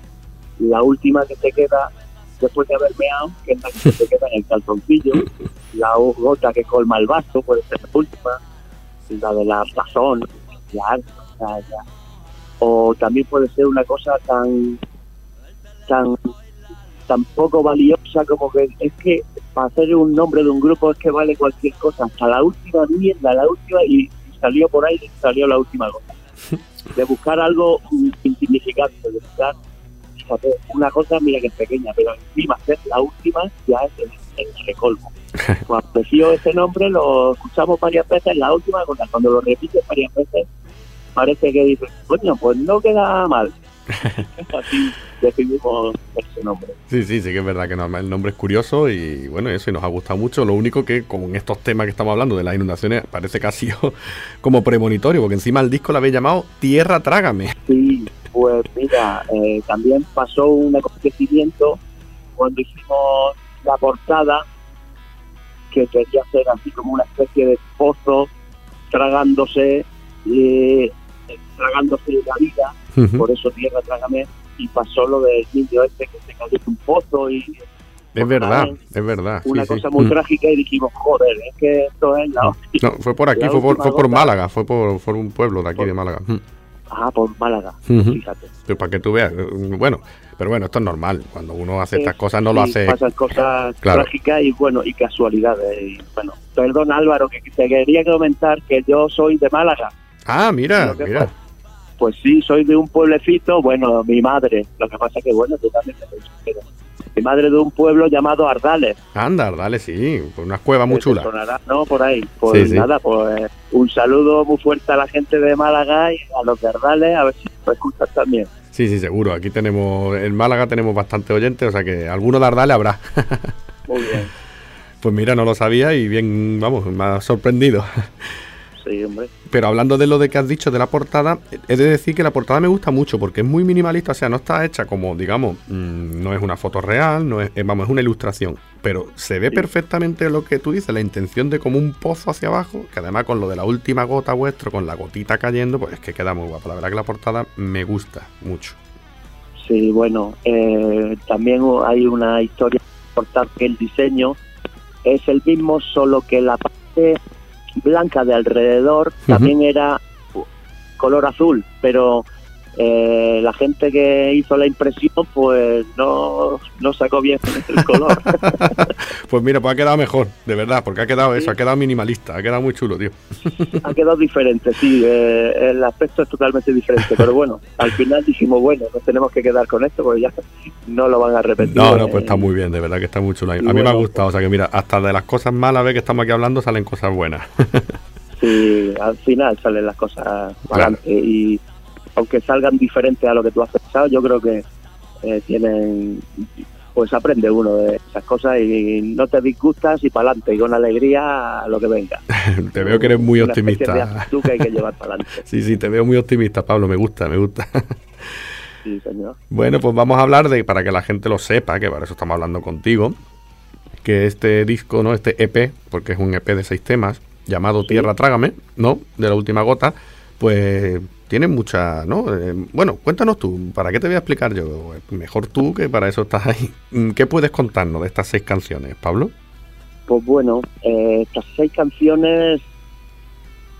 la última que te queda después de haber meado, que es la que se queda en el calzoncillo, la gota que colma el vaso, puede ser la última, la de la sazón, ya, ya, ya. o también puede ser una cosa tan tan tan poco valiosa como que es que para hacer un nombre de un grupo es que vale cualquier cosa, hasta la última mierda, la última y salió por ahí, salió la última gota. De buscar algo insignificante, de buscar fíjate, una cosa, mira que es pequeña, pero encima ser la última ya es el, el recolmo. Cuando apareció ese nombre lo escuchamos varias veces, la última gota, cuando lo repites varias veces, parece que dices, coño, pues no queda mal. Así definimos ese nombre. Sí, sí, sí que es verdad que no, el nombre es curioso y bueno, eso y nos ha gustado mucho. Lo único que con estos temas que estamos hablando de las inundaciones parece que ha sido como premonitorio, porque encima el disco lo habéis llamado Tierra Trágame. Sí, pues mira, eh, también pasó un acontecimiento cuando hicimos la portada que quería ser así como una especie de pozo tragándose eh, tragándose la vida, por eso tierra trágame y pasó lo del niño este que se cayó en un pozo y Es verdad, es verdad. una sí. cosa muy Mm. trágica y dijimos, joder, es que esto es la. No, fue por aquí, fue por, fue por. Málaga, fue por, por un pueblo de aquí de Málaga. Mm. Ah, por Málaga, Ujú. fíjate. Pero para que tú veas, eh, bueno, pero bueno, esto es normal. Cuando uno hace estas cosas no lo hace. Pasan cosas Claro. trágicas y bueno, y casualidades. Y, bueno, perdón Álvaro, que te quería comentar que yo soy de Málaga. Ah, mira, mira. pasa- Pues sí, soy de un pueblecito, bueno, mi madre, lo que pasa que bueno, tú Mi madre de un pueblo llamado Ardales. Anda, dale, sí, unas cuevas muy chulas. sonará, ¿no? Por ahí. Pues Sí, sí. nada, pues un saludo muy fuerte a la gente de Málaga y a los de Ardales, a ver si lo escuchan también. Sí, sí, seguro. Aquí tenemos, en Málaga tenemos bastante oyentes, o sea que alguno de Ardale habrá. Muy bien. Pues mira, no lo sabía y bien, vamos, me ha sorprendido. Sí, hombre. Pero hablando de lo de que has dicho de la portada, he de decir que la portada me gusta mucho porque es muy minimalista, o sea, no está hecha como, digamos, mm, no es una foto real, no es, eh, vamos, es una ilustración, pero se ve Sí. perfectamente lo que tú dices, la intención de como un pozo hacia abajo, que además con lo de la última gota vuestro, con la gotita cayendo, pues es que queda muy guapa. La verdad que la portada me gusta mucho. Sí, bueno, eh, también hay una historia importante que el diseño es el mismo, solo que la parte blanca de alrededor también era color azul, pero eh, la gente que hizo la impresión pues no, no sacó bien el color. Pues mira, pues ha quedado mejor, de verdad, porque ha quedado eso, ha quedado minimalista, ha quedado muy chulo, tío. ha quedado diferente, sí, eh, el aspecto es totalmente diferente, pero bueno, al final dijimos, bueno, nos tenemos que quedar con esto porque ya no lo van a repetir. No, no, eh, pues está muy bien, de verdad que está muy chulo. A mí me ha gustado, o sea que mira, hasta de las cosas malas ve que estamos aquí hablando salen cosas buenas. Sí, al final salen las cosas para adelante y aunque salgan diferentes a lo que tú has pensado, yo creo que eh, tienen, pues aprende uno de esas cosas y no te disgustas y para adelante y con alegría a lo que venga. te veo que eres muy Una optimista. actitud que hay que llevar para adelante. Sí, sí, te veo muy optimista, Pablo, me gusta, me gusta. Sí, señor. Bueno, pues vamos a hablar de, para que la gente lo sepa, que para eso estamos hablando contigo, que este disco, ¿no? Este EP, porque es un EP de seis temas, llamado Tierra Trágame, ¿no? De la última gota, pues tiene mucha, ¿no? Eh, bueno, cuéntanos tú, ¿para qué te voy a explicar yo? Mejor tú, que para eso estás ahí. Mm, ¿Qué puedes contarnos de estas seis canciones, Pablo? Pues bueno, eh, estas seis canciones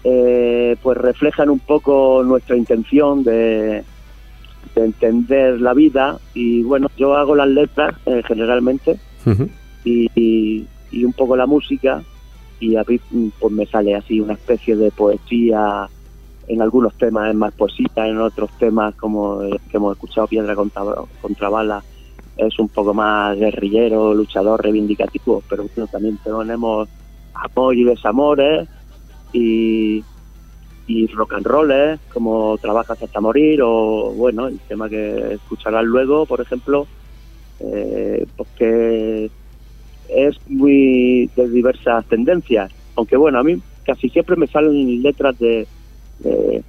eh, pues reflejan un poco nuestra intención de, de entender la vida y bueno, yo hago las letras eh, generalmente Ujú. y, y- y un poco la música y a mí mm, pues me sale así una especie de poesía en algunos temas es más poesía en otros temas como el que hemos escuchado piedra contra, contra bala es un poco más guerrillero luchador reivindicativo pero bueno, también tenemos amor y desamores y y rock and roll como trabajas hasta morir o bueno el tema que escucharás luego por ejemplo eh, porque es muy de diversas tendencias. Aunque bueno, a mí casi siempre me salen letras de, de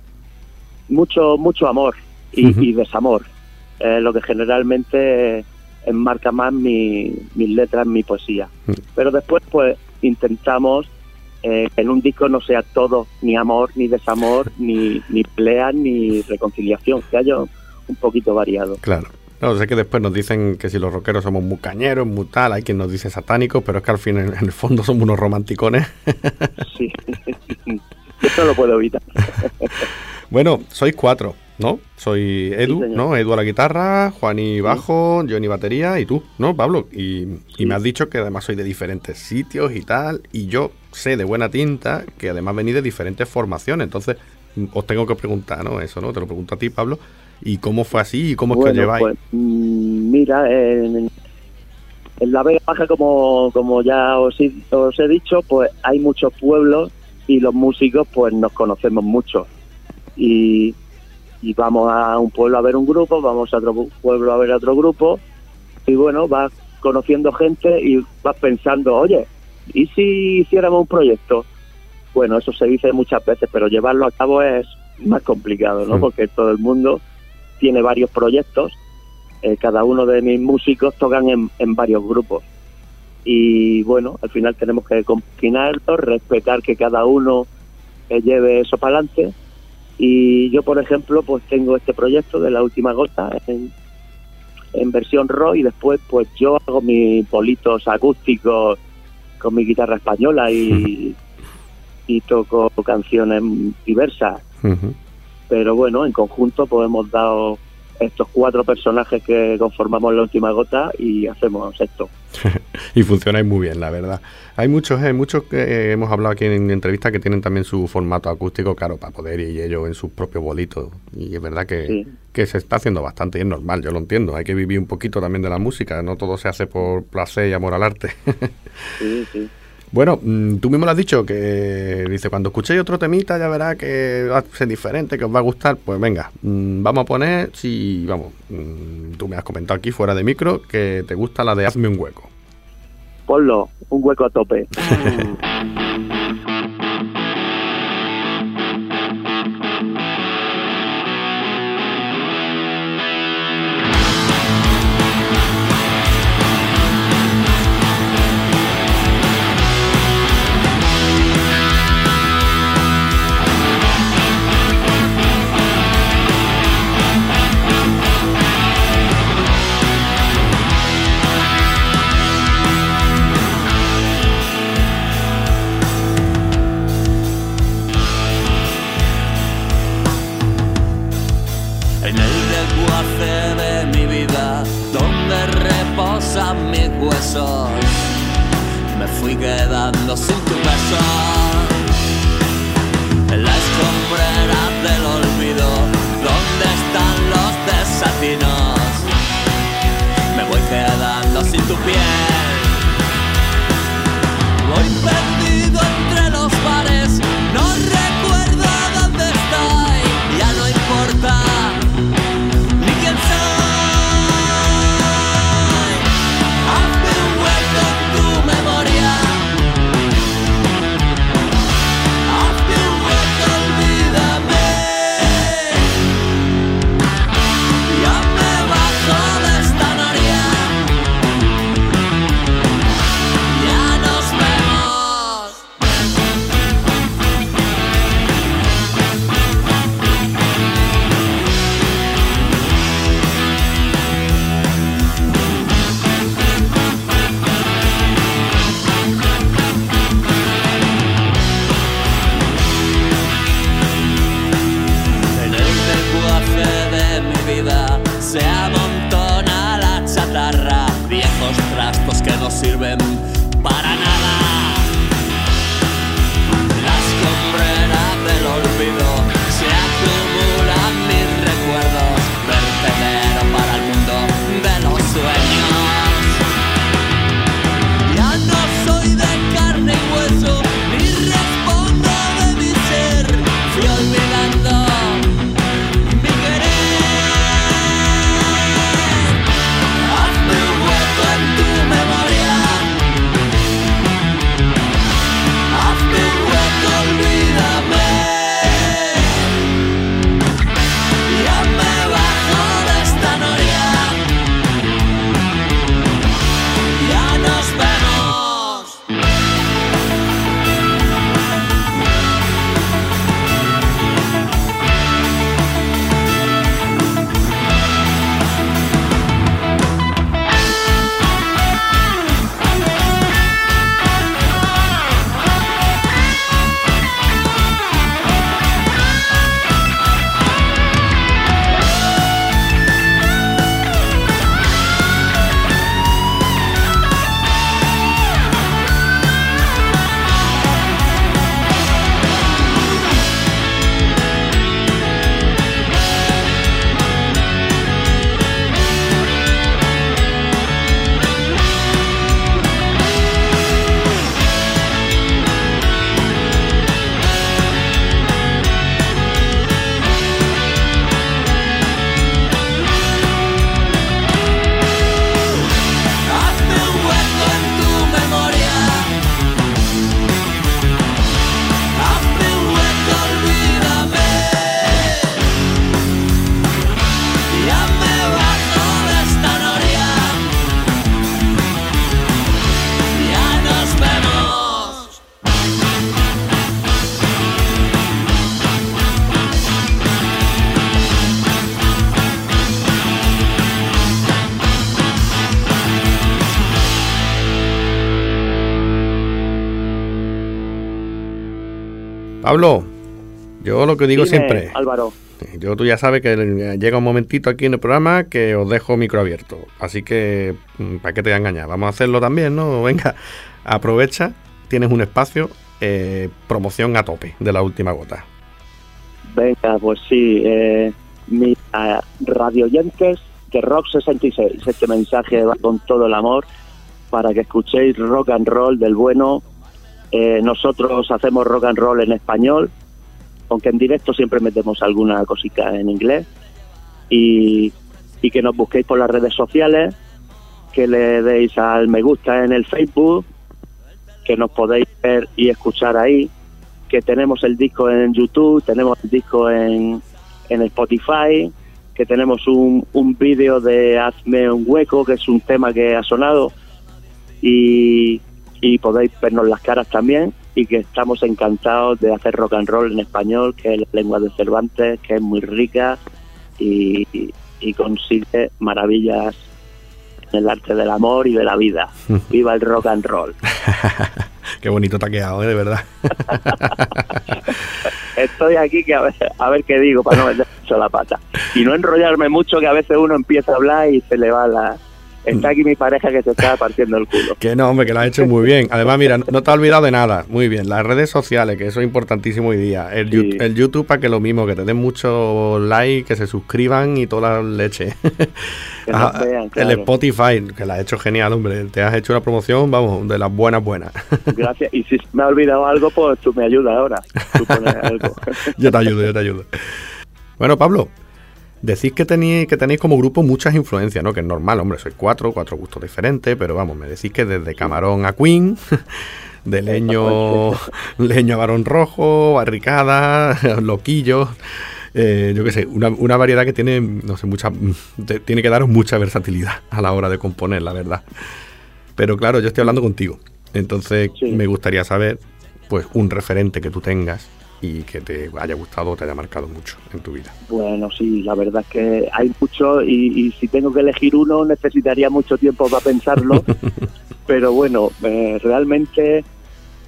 mucho mucho amor y, desamor. Eh, lo que generalmente enmarca más mi, mis letras, mi poesía. Mm. Pero después pues intentamos eh, que en un disco no sea todo ni amor, ni desamor, ni, ni pelea, ni reconciliación, que haya un poquito variado. Claro. No, sé que después nos dicen que si los rockeros somos muy cañeros, muy tal, hay quien nos dice satánicos, pero es que al fin en, en el fondo somos unos romanticones. Sí, eso lo puedo evitar. Bueno, sois cuatro, ¿no? Soy Edu. ¿no? Edu a la guitarra, Juani bajo, Johnny batería y tú, ¿no, Pablo? Y, y Sí. me has dicho que además sois de diferentes sitios y tal, y yo sé de buena tinta que además venís de diferentes formaciones, entonces os tengo que preguntar, ¿no? Eso, ¿no? Te lo pregunto a ti, Pablo, ¿y cómo fue así y cómo es que os lleváis? pues, mm, mira, en, en la Vega Baja, como, como ya os he dicho, pues hay muchos pueblos y los músicos pues nos conocemos mucho. Y, y vamos a un pueblo a ver un grupo, vamos a otro pu- pueblo a ver otro grupo, y bueno, vas conociendo gente y vas pensando, oye, ¿y si hiciéramos un proyecto? Bueno, eso se dice muchas veces, pero llevarlo a cabo es más complicado, ¿no? Porque todo el mundo tiene varios proyectos, eh, cada uno de mis músicos tocan en, en varios grupos. Y bueno, al final tenemos que combinarlo, respetar que cada uno eh, lleve eso para adelante. Y yo, por ejemplo, pues tengo este proyecto de la última gota en, en versión rock y después pues yo hago mis bolitos acústicos con mi guitarra española y, y toco canciones diversas. Pero bueno, en conjunto pues hemos dado estos cuatro personajes que conformamos la última gota y hacemos esto. Y funcionáis muy bien, la verdad. Hay muchos, hay muchos que hemos hablado aquí en entrevistas que tienen también su formato acústico, claro, para poder ir ellos en sus propios bolitos. Y es verdad que, Sí. que se está haciendo bastante y es normal, yo lo entiendo. Hay que vivir un poquito también de la música, no todo se hace por placer y amor al arte. Sí, sí. Bueno, mm, tú mismo lo has dicho, que dice, cuando escuchéis otro temita ya verá que va a ser diferente, que os va a gustar. Pues venga, mm, vamos a poner, si, vamos, mm, tú me has comentado aquí fuera de micro que te gusta la de Hazme un hueco. Ponlo, un hueco a tope. Me fui quedando sin tu beso. En la escombrera del olvido, donde están los desatinos, me voy quedando sin tu piel. Pablo, yo lo que digo Dime, siempre, Álvaro, yo tú ya sabes que llega un momentito aquí en el programa que os dejo micro abierto, así que mm, para qué te voy a engañar, vamos a hacerlo también, ¿no? Venga, aprovecha, tienes un espacio, eh, promoción a tope de la última gota. venga, pues sí, eh, mis eh, radioyentes de Rock 66, este mensaje va con todo el amor para que escuchéis rock and roll del bueno. Eh, nosotros hacemos rock and roll en español, aunque en directo siempre metemos alguna cosita en inglés. Y, y que nos busquéis por las redes sociales, que le deis al me gusta en el Facebook, que nos podéis ver y escuchar ahí, que tenemos el disco en YouTube, tenemos el disco en, en Spotify, que tenemos un, un vídeo de Hazme un hueco, que es un tema que ha sonado, y, y podéis vernos las caras también, y que estamos encantados de hacer rock and roll en español, que es la lengua de Cervantes, que es muy rica y, y consigue maravillas en el arte del amor y de la vida. ¡Viva el rock and roll! Qué bonito quedado, ¿eh? de verdad. Estoy aquí que a ver, a ver qué digo para no meter mucho la pata. Y no enrollarme mucho que a veces uno empieza a hablar y se le va la... Está aquí mi pareja que se está partiendo el culo. Que no, hombre, que lo has hecho muy bien. Además, mira, no te has olvidado de nada. Muy bien. Las redes sociales, que eso es importantísimo hoy día. El, Sí. Yu- el YouTube para que lo mismo, que te den mucho like, que se suscriban y toda la leche. Que nos Ah, vean, El. Spotify, que la has hecho genial, hombre. Te has hecho una promoción, vamos, de las buenas, buenas. Gracias. Y si me ha olvidado algo, pues tú me ayudas ahora. Tú pones algo. yo te ayudo, yo te ayudo. Bueno, Pablo, decís que tenéis, que tenéis como grupo muchas influencias, ¿no? Que es normal, hombre, sois cuatro, cuatro gustos diferentes, pero vamos, me decís que desde Camarón a Queen, de leño, leño a Barón Rojo, barricada, loquillos, eh, yo qué sé, una, una variedad que tiene, no sé, mucha, te- tiene que daros mucha versatilidad a la hora de componer, la verdad. Pero claro, yo estoy hablando contigo, entonces Sí. me gustaría saber, pues, un referente que tú tengas y que te haya gustado o te haya marcado mucho en tu vida. Bueno, sí, la verdad es que hay mucho y, y si tengo que elegir uno necesitaría mucho tiempo para pensarlo, pero bueno, eh, realmente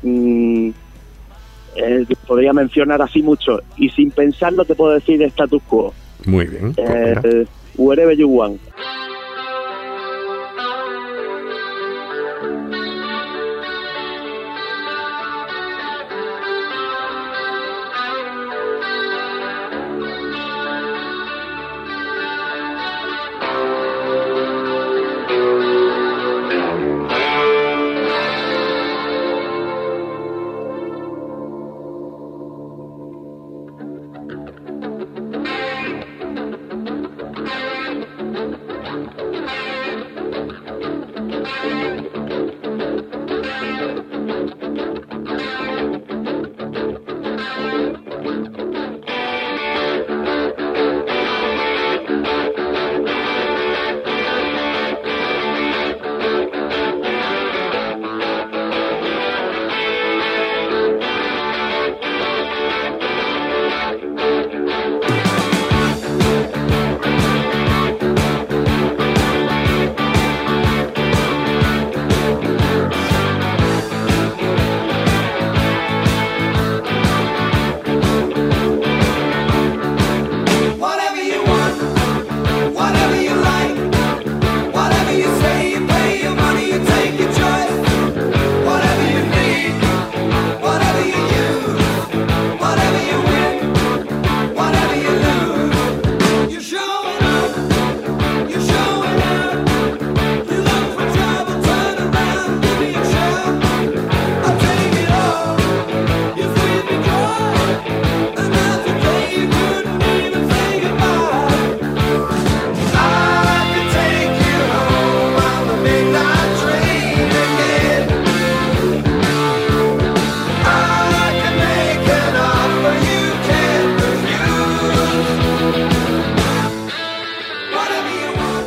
mm, eh, podría mencionar así mucho y sin pensarlo te puedo decir status quo, Muy bien. pues eh, wherever you want.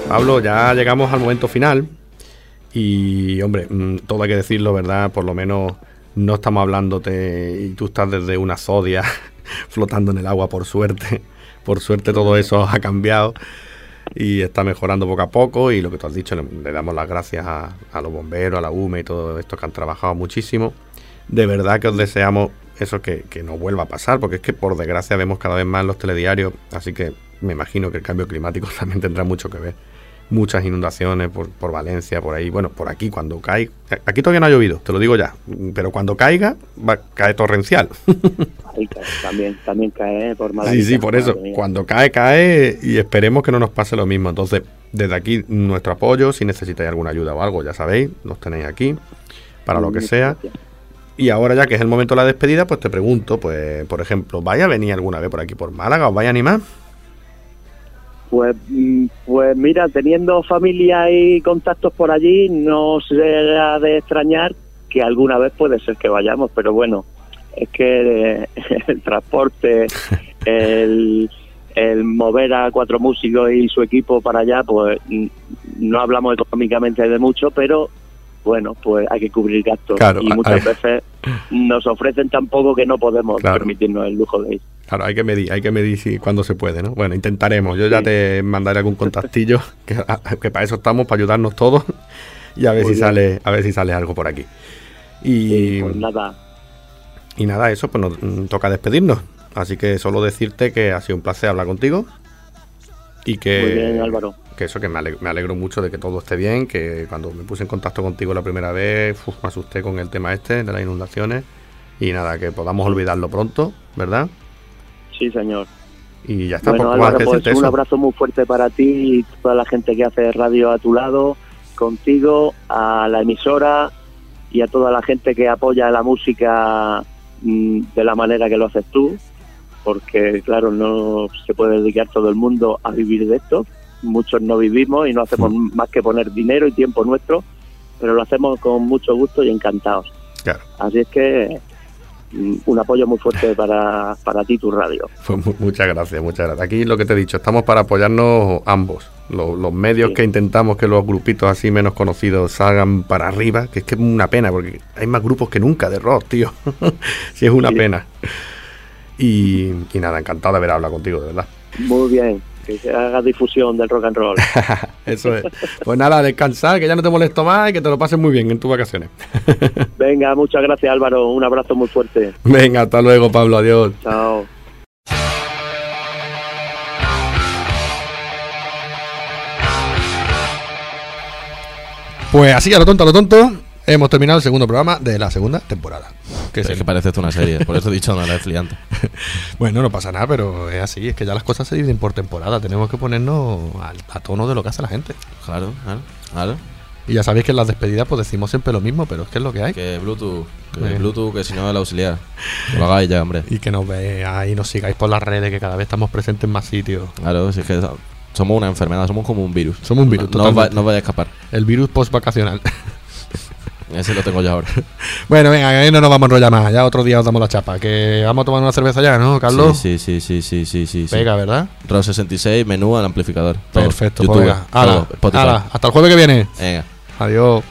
Pablo, ya llegamos al momento final. Y, hombre, mm, todo hay que decirlo, ¿verdad? Por lo menos no estamos hablándote y tú estás desde una zodia flotando en el agua, por suerte. Por suerte todo eso ha cambiado y está mejorando poco a poco. Y lo que tú has dicho, le, damos las gracias a, a los bomberos, a la UME y todo esto que han trabajado muchísimo. De verdad que os deseamos eso que, que no vuelva a pasar, porque es que por desgracia vemos cada vez más los telediarios, así que me imagino que el cambio climático también tendrá mucho que ver. Muchas inundaciones por, por Valencia, por ahí, bueno, por aquí cuando cae, aquí todavía no ha llovido, te lo digo ya, pero cuando caiga va caer torrencial. Ahí cae, también, también cae por mala Sí, sí, por eso. Cuando cae, cae y esperemos que no nos pase lo mismo. Entonces, desde aquí, nuestro apoyo, si necesitáis alguna ayuda o algo, ya sabéis, nos tenéis aquí para lo que sea. Y ahora ya que es el momento de la despedida, pues te pregunto, pues, por ejemplo, ¿vaya a venir alguna vez por aquí por Málaga? ¿Os vaya a animar? Pues, mm, pues mira, teniendo familia y contactos por allí, no será de extrañar que alguna vez puede ser que vayamos, pero bueno, es que eh, el transporte, el, el mover a cuatro músicos y su equipo para allá, pues mm, no hablamos económicamente de mucho, pero bueno, pues hay que cubrir gastos Claro, y muchas veces nos ofrecen tan poco que no podemos Claro. permitirnos el lujo de ir. Claro, hay que medir, hay que medir si, cuando se puede, ¿no? Bueno, intentaremos. Yo ya Sí. te mandaré algún contactillo, que, que para eso estamos, para ayudarnos todos y a ver Muy si bien. sale, a ver si sale algo por aquí. Y, pues nada, y nada, eso, pues nos mm, toca despedirnos. Así que solo decirte que ha sido un placer hablar contigo. Y que, muy bien Álvaro. que eso, que me alegro, me alegro mucho de que todo esté bien, que cuando me puse en contacto contigo la primera vez, uf, me asusté con el tema este de las inundaciones. Y nada, que podamos olvidarlo pronto, ¿verdad? Sí, señor. Y ya está, Bueno, Álvaro, pues un eso. abrazo muy fuerte para ti y toda la gente que hace radio a tu lado, contigo, a la emisora y a toda la gente que apoya la música mm, de la manera que lo haces tú, porque claro, no se puede dedicar todo el mundo a vivir de esto. Muchos no vivimos y no hacemos Mm. más que poner dinero y tiempo nuestro, pero lo hacemos con mucho gusto y encantados. Claro. Así es que un apoyo muy fuerte para, para ti, tu radio. Pues mu- muchas gracias, muchas gracias. Aquí lo que te he dicho, estamos para apoyarnos ambos. Los, los medios Sí. que intentamos que los grupitos así menos conocidos salgan para arriba, que es que es una pena, porque hay más grupos que nunca de rock, tío. sí, es una Sí. pena. Y, y nada, encantado de haber hablado contigo, de verdad. Muy bien, que se haga difusión del rock and roll. Eso es. Pues nada, descansar, que ya no te molesto más y que te lo pases muy bien en tus vacaciones. Venga, muchas gracias Álvaro, un abrazo muy fuerte. Venga, hasta luego, Pablo, adiós. Chao. Pues así, a lo tonto, a lo tonto, hemos terminado el segundo programa de la segunda temporada. Que Es es el- que parece esto una serie, por eso he dicho no la fliante. Bueno, no pasa nada, pero es así, es que ya las cosas se dicen por temporada, tenemos que ponernos al- a, tono de lo que hace la gente. Claro, claro, claro. Y ya sabéis que en las despedidas pues decimos siempre lo mismo, pero es que es lo que hay. Que Bluetooth, que. Bluetooth, que si no el auxiliar. Que lo hagáis ya, hombre. Y que nos veáis y nos sigáis por las redes, que cada vez estamos presentes en más sitios. Claro, si es que somos una enfermedad, somos como un virus. Somos un virus, No, no, os va- no os vaya a escapar. El virus post-vacacional. Ese lo tengo yo ahora. bueno, venga, que no nos vamos a enrollar más, ya otro día os damos la chapa. Que vamos a tomar una cerveza ya, ¿no, Carlos? Sí, sí, sí, sí, sí, sí, sí. Venga, ¿verdad? RAW 66, menú al amplificador. Todo. Perfecto, YouTube, pues venga. todo, hasta el jueves que viene. Venga. Adiós.